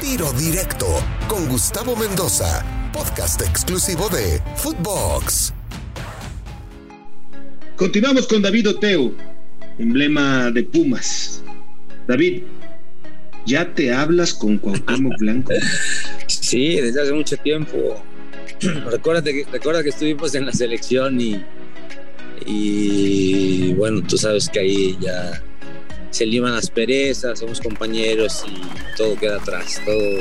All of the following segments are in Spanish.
Tiro Directo con Gustavo Mendoza, podcast exclusivo de Footbox. Continuamos con David Oteo, emblema de Pumas. David, ¿ya te hablas con Cuauhtémoc Blanco? Sí, desde hace mucho tiempo. Recuérdate que, recuerda que estuvimos en la selección y, y bueno, tú sabes que ahí ya se liman las perezas, somos compañeros y todo queda atrás, todo,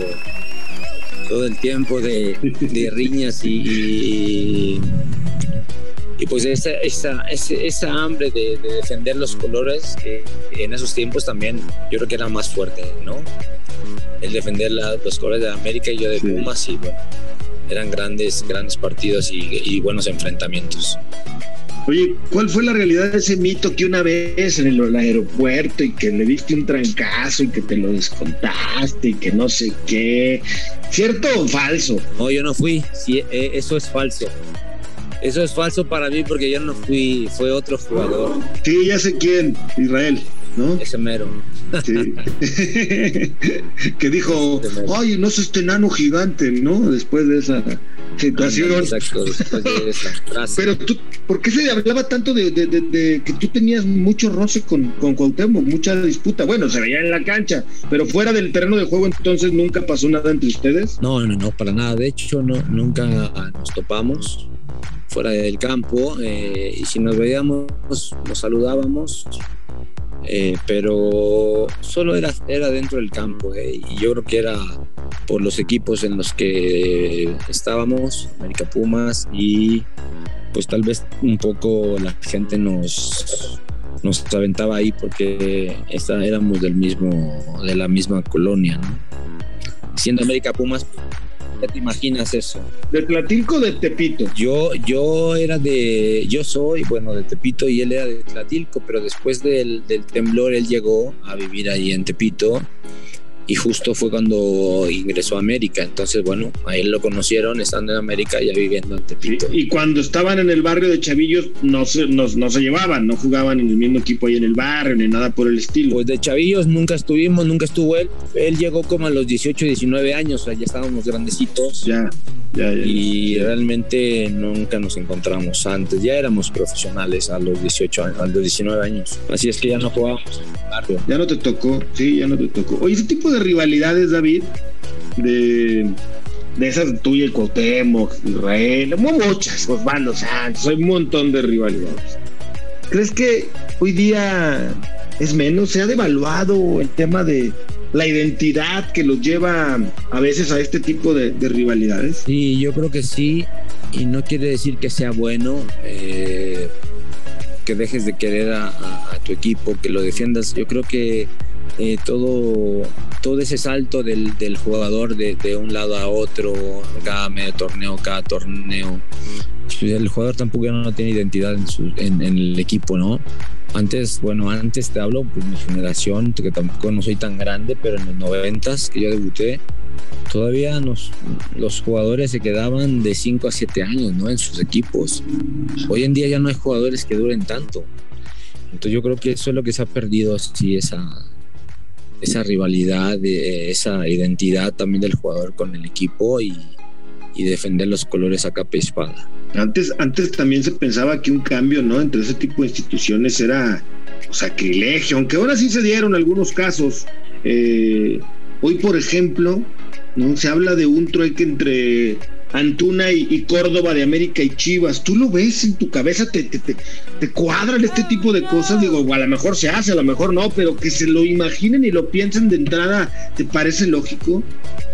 todo el tiempo de, riñas y, y, pues esa, esa, esa hambre de, defender los colores que en esos tiempos también yo creo que era más fuerte, ¿no? El defender los colores de América y yo de Pumas y bueno, eran grandes, grandes partidos y buenos enfrentamientos. Oye, ¿cuál fue la realidad de ese mito que una vez en el, aeropuerto y que le diste un trancazo y que te lo descontaste y que no sé qué? ¿Cierto o falso? No, yo no fui. Sí, eh, eso es falso. Eso es falso para mí porque yo no fui, fue otro jugador. Sí, ya sé quién, Israel, ¿no? Ese mero. Sí. que dijo, ay, no es este enano gigante, ¿no? Después de esa situación. Exacto, después de esa frase. Pero tú, ¿por qué se hablaba tanto de, que tú tenías mucho roce con, con Cuauhtémoc, mucha disputa? Bueno, se veía en la cancha, pero fuera del terreno de juego entonces nunca pasó nada entre ustedes. No, no, no, para nada. De hecho, no, nunca nos topamos fuera del campo eh, y si nos veíamos nos saludábamos eh, pero solo era, era dentro del campo eh, y yo creo que era por los equipos en los que estábamos, América Pumas y pues tal vez un poco la gente nos nos aventaba ahí porque éramos del mismo de la misma colonia, Siendo América Pumas te imaginas eso? ¿De Tlatilco de Tepito? Yo, yo era de, yo soy, bueno, de Tepito y él era de Tlatilco, pero después del, del temblor él llegó a vivir ahí en Tepito y justo fue cuando ingresó a América. Entonces, bueno, a él lo conocieron estando en América ya viviendo en Tepito. Y, cuando estaban en el barrio de Chavillos no se, no, no, se llevaban, no jugaban en el mismo equipo ahí en el barrio, ni nada por el estilo. Pues de Chavillos nunca estuvimos, nunca estuvo él. Él llegó como a los 18, 19 años, o sea, ya estábamos grandecitos. Ya, ya, ya. Y realmente nunca nos encontramos antes. Ya éramos profesionales a los 18 años, a los 19 años. Así es que ya no jugábamos en el barrio. Ya no te tocó, sí, ya no te tocó. Oye, ese tipo de rivalidades, David, de, de esas tuya y Cuauhtémoc, Israel, muchas, Osvaldo Santos, hay un montón de rivalidades. ¿Crees que hoy día es menos? ¿Se ha devaluado el tema de la identidad que los lleva a veces a este tipo de, rivalidades? Sí, yo creo que sí, y no quiere decir que sea bueno. Eh, que dejes de querer a, tu equipo, que lo defiendas. Yo creo que eh, todo, todo ese salto del, jugador de, un lado a otro, cada medio torneo, cada torneo. El jugador tampoco ya no tiene identidad en, el equipo, ¿no? Antes, bueno, antes te hablo, pues mi generación, que tampoco no soy tan grande, pero en los noventas que yo debuté, todavía los jugadores se quedaban de 5 a 7 años, ¿no? En sus equipos. Hoy en día ya no hay jugadores que duren tanto. Entonces yo creo que eso es lo que se ha perdido, sí, esa, esa rivalidad, esa identidad también del jugador con el equipo y, defender los colores a capa y espada. Antes, antes también se pensaba que un cambio ¿no? entre ese tipo de instituciones era sacrilegio, aunque ahora sí se dieron algunos casos. Eh, hoy, por ejemplo, ¿no? se habla de un trueque entre Antuna y, Córdoba de América y Chivas, tú lo ves en tu cabeza, te, te, te, cuadran este tipo de cosas, digo, a lo mejor se hace, a lo mejor no, pero que se lo imaginen y lo piensen de entrada, ¿te parece lógico?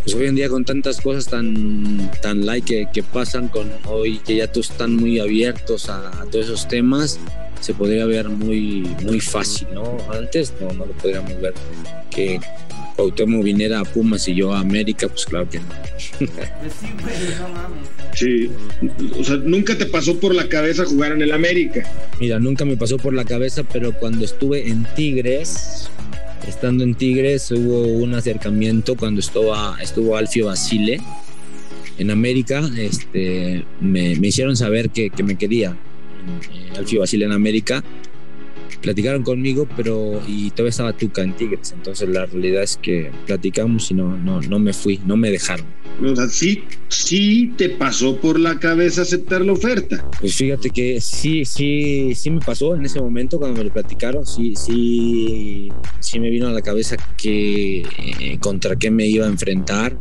Pues hoy en día con tantas cosas tan, tan like que, pasan con hoy, que ya todos están muy abiertos a, a, todos esos temas, se podría ver muy, muy fácil, ¿no? Antes no, no lo podríamos ver. Que Cuauhtémoc viniera a Pumas y yo a América, pues claro que no. Sí, o sea, nunca te pasó por la cabeza jugar en el América. Mira, nunca me pasó por la cabeza, pero cuando estuve en Tigres, estando en Tigres, hubo un acercamiento cuando estuvo, estuvo Alfio Basile en América, este, me, hicieron saber que, me quería. Eh, Alfio Basile en América platicaron conmigo, pero y todavía estaba Tuca en Tigres. Entonces la realidad es que platicamos y no, no, no me fui, no me dejaron. O sea, sí, sí te pasó por la cabeza aceptar la oferta. Pues fíjate que sí, sí, sí me pasó en ese momento cuando me lo platicaron, sí, sí, sí me vino a la cabeza que eh, contra qué me iba a enfrentar.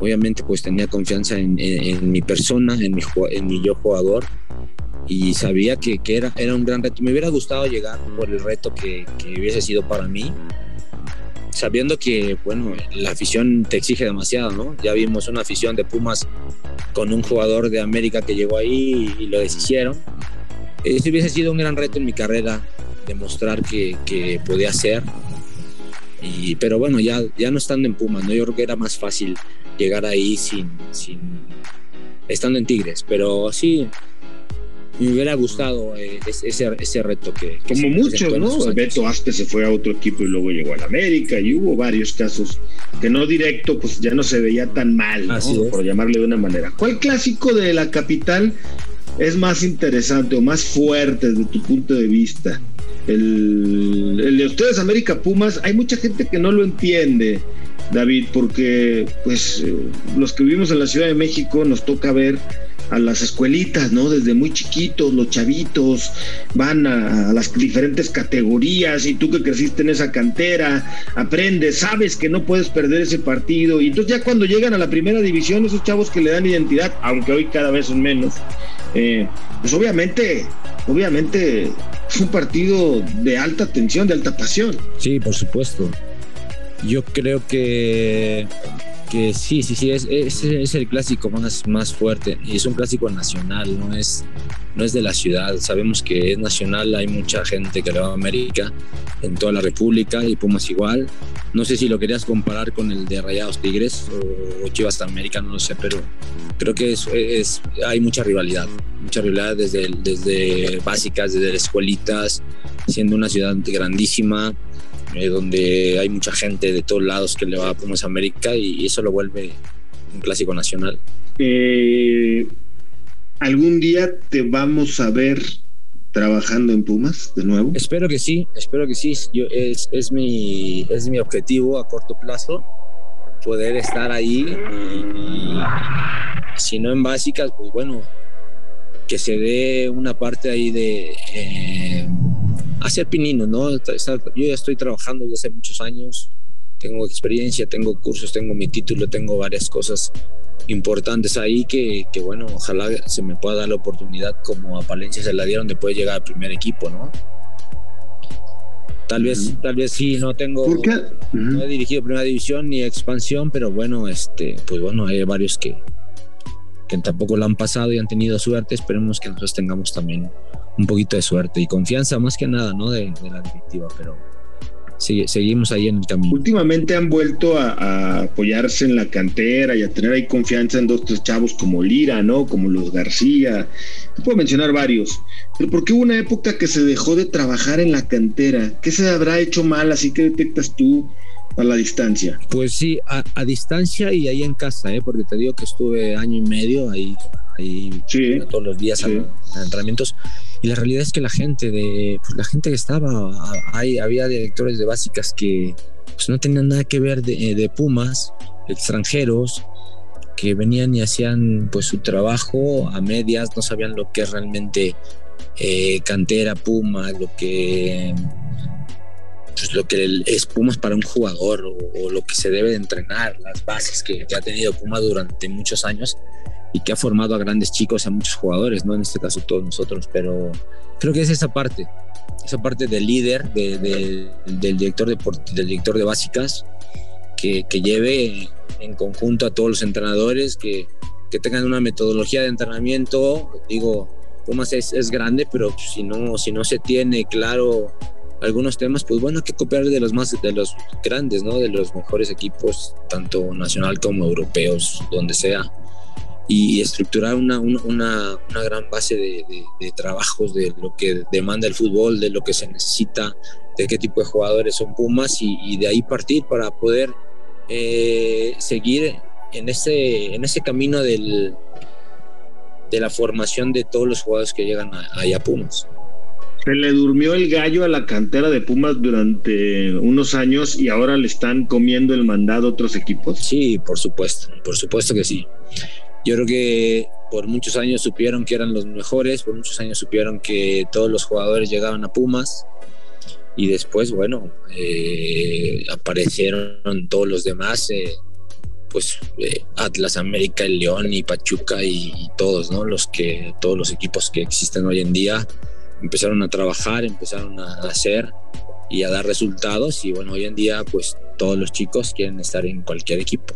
Obviamente pues tenía confianza en, en, en mi persona, en mi, en mi yo jugador y sabía que, que, era, era un gran reto. Me hubiera gustado llegar por el reto que, que, hubiese sido para mí, sabiendo que, bueno, la afición te exige demasiado, ¿no? Ya vimos una afición de Pumas con un jugador de América que llegó ahí y, lo deshicieron. Ese hubiese sido un gran reto en mi carrera, demostrar que, que podía ser. Y, pero bueno, ya, ya no estando en Pumas, ¿no? Yo creo que era más fácil llegar ahí sin, sin estando en Tigres, pero sí, me hubiera gustado eh, ese, ese, reto que... Como muchos, ¿no? Beto Aspe se fue a otro equipo y luego llegó al América y hubo varios casos que no directo, pues ya no se veía tan mal, ¿no? por llamarle de una manera. ¿Cuál clásico de la capital es más interesante o más fuerte desde tu punto de vista? El, el de ustedes, América Pumas, hay mucha gente que no lo entiende. David, porque pues eh, los que vivimos en la Ciudad de México nos toca ver a las escuelitas, ¿no? Desde muy chiquitos, los chavitos van a, las diferentes categorías y tú que creciste en esa cantera, aprendes, sabes que no puedes perder ese partido y entonces ya cuando llegan a la primera división, esos chavos que le dan identidad, aunque hoy cada vez son menos, eh, pues obviamente, obviamente es un partido de alta tensión, de alta pasión. Sí, por supuesto. Yo creo que que sí, sí, sí, es, es, el clásico más, más fuerte y es un clásico nacional, no es, no es de la ciudad. Sabemos que es nacional, hay mucha gente que le va a América en toda la República y Pumas igual. No sé si lo querías comparar con el de Rayados Tigres o, o Chivas América, no lo sé, pero creo que es, es, hay mucha rivalidad, mucha rivalidad desde, desde básicas, desde escuelitas, siendo una ciudad grandísima eh, donde hay mucha gente de todos lados que le va a Pumas América y eso lo vuelve un clásico nacional. Eh, ¿Algún día te vamos a ver trabajando en Pumas de nuevo? Espero que sí, espero que sí. Yo, es, es, mi, es mi objetivo a corto plazo poder estar ahí y, y si no en básicas, pues bueno, que se dé una parte ahí de eh, hacer pinino, ¿no? Yo ya estoy trabajando desde hace muchos años, tengo experiencia, tengo cursos, tengo mi título, tengo varias cosas importantes ahí que, que, bueno, ojalá se me pueda dar la oportunidad como a Palencia se la dieron de poder llegar al primer equipo, ¿no? Tal vez, uh -huh. tal vez sí, no tengo, ¿Por qué? Uh -huh. no he dirigido primera división ni expansión, pero bueno, este, pues bueno, hay varios que, que tampoco lo han pasado y han tenido suerte, esperemos que nosotros tengamos también un poquito de suerte y confianza más que nada, ¿no? De, de la directiva, pero sí, seguimos ahí en el camino. Últimamente han vuelto a, a, apoyarse en la cantera y a tener ahí confianza en dos, tres chavos como Lira, ¿no? Como los García, te puedo mencionar varios, pero ¿por qué hubo una época que se dejó de trabajar en la cantera? ¿Qué se habrá hecho mal? Así que detectas tú a la distancia. Pues sí, a, a, distancia y ahí en casa, ¿eh? porque te digo que estuve año y medio ahí, ahí sí, todos los días sí. entrenamientos. Y la realidad es que la gente de, pues la gente que estaba, ahí había directores de básicas que pues no tenían nada que ver de, de Pumas, extranjeros, que venían y hacían pues su trabajo a medias, no sabían lo que es realmente eh, cantera, Puma, lo que pues, lo que es Pumas para un jugador o, o, lo que se debe de entrenar, las bases que, que, ha tenido Pumas durante muchos años y que ha formado a grandes chicos, a muchos jugadores, ¿no? En este caso todos nosotros, pero creo que es esa parte, esa parte del líder, de, de, del, director de, del director de básicas, que, que, lleve en conjunto a todos los entrenadores, que, que tengan una metodología de entrenamiento, digo, Pumas es, es grande, pero si no, si no se tiene claro algunos temas, pues bueno, hay que copiar de los más, de los grandes, ¿no? De los mejores equipos, tanto nacional como europeos, donde sea. Y estructurar una, una, una gran base de, de, de, trabajos de lo que demanda el fútbol, de lo que se necesita, de qué tipo de jugadores son Pumas y, y de ahí partir para poder eh, seguir en ese, en ese camino del, de la formación de todos los jugadores que llegan ahí a Pumas. Se le durmió el gallo a la cantera de Pumas durante unos años y ahora le están comiendo el mandado a otros equipos. Sí, por supuesto, por supuesto que sí. Yo creo que por muchos años supieron que eran los mejores, por muchos años supieron que todos los jugadores llegaban a Pumas y después, bueno, eh, aparecieron todos los demás, eh, pues eh, Atlas, América, el León y Pachuca y, y, todos, ¿no? Los que, todos los equipos que existen hoy en día empezaron a trabajar, empezaron a hacer y a dar resultados y bueno, hoy en día pues todos los chicos quieren estar en cualquier equipo.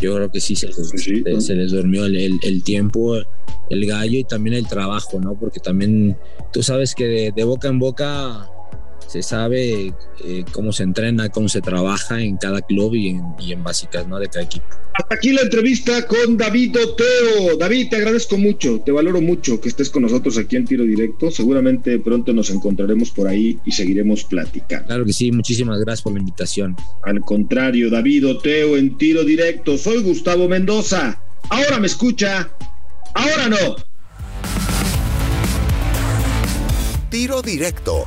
Yo creo que sí se les, sí, se, se les durmió el, el, el, tiempo, el gallo y también el trabajo, ¿no? Porque también tú sabes que de, de boca en boca se sabe eh, cómo se entrena, cómo se trabaja en cada club y en, y en, básicas ¿no? de cada equipo. Hasta aquí la entrevista con David Oteo. David, te agradezco mucho, te valoro mucho que estés con nosotros aquí en Tiro Directo. Seguramente pronto nos encontraremos por ahí y seguiremos platicando. Claro que sí, muchísimas gracias por la invitación. Al contrario, David Oteo en Tiro Directo. Soy Gustavo Mendoza. Ahora me escucha, ahora no. Tiro Directo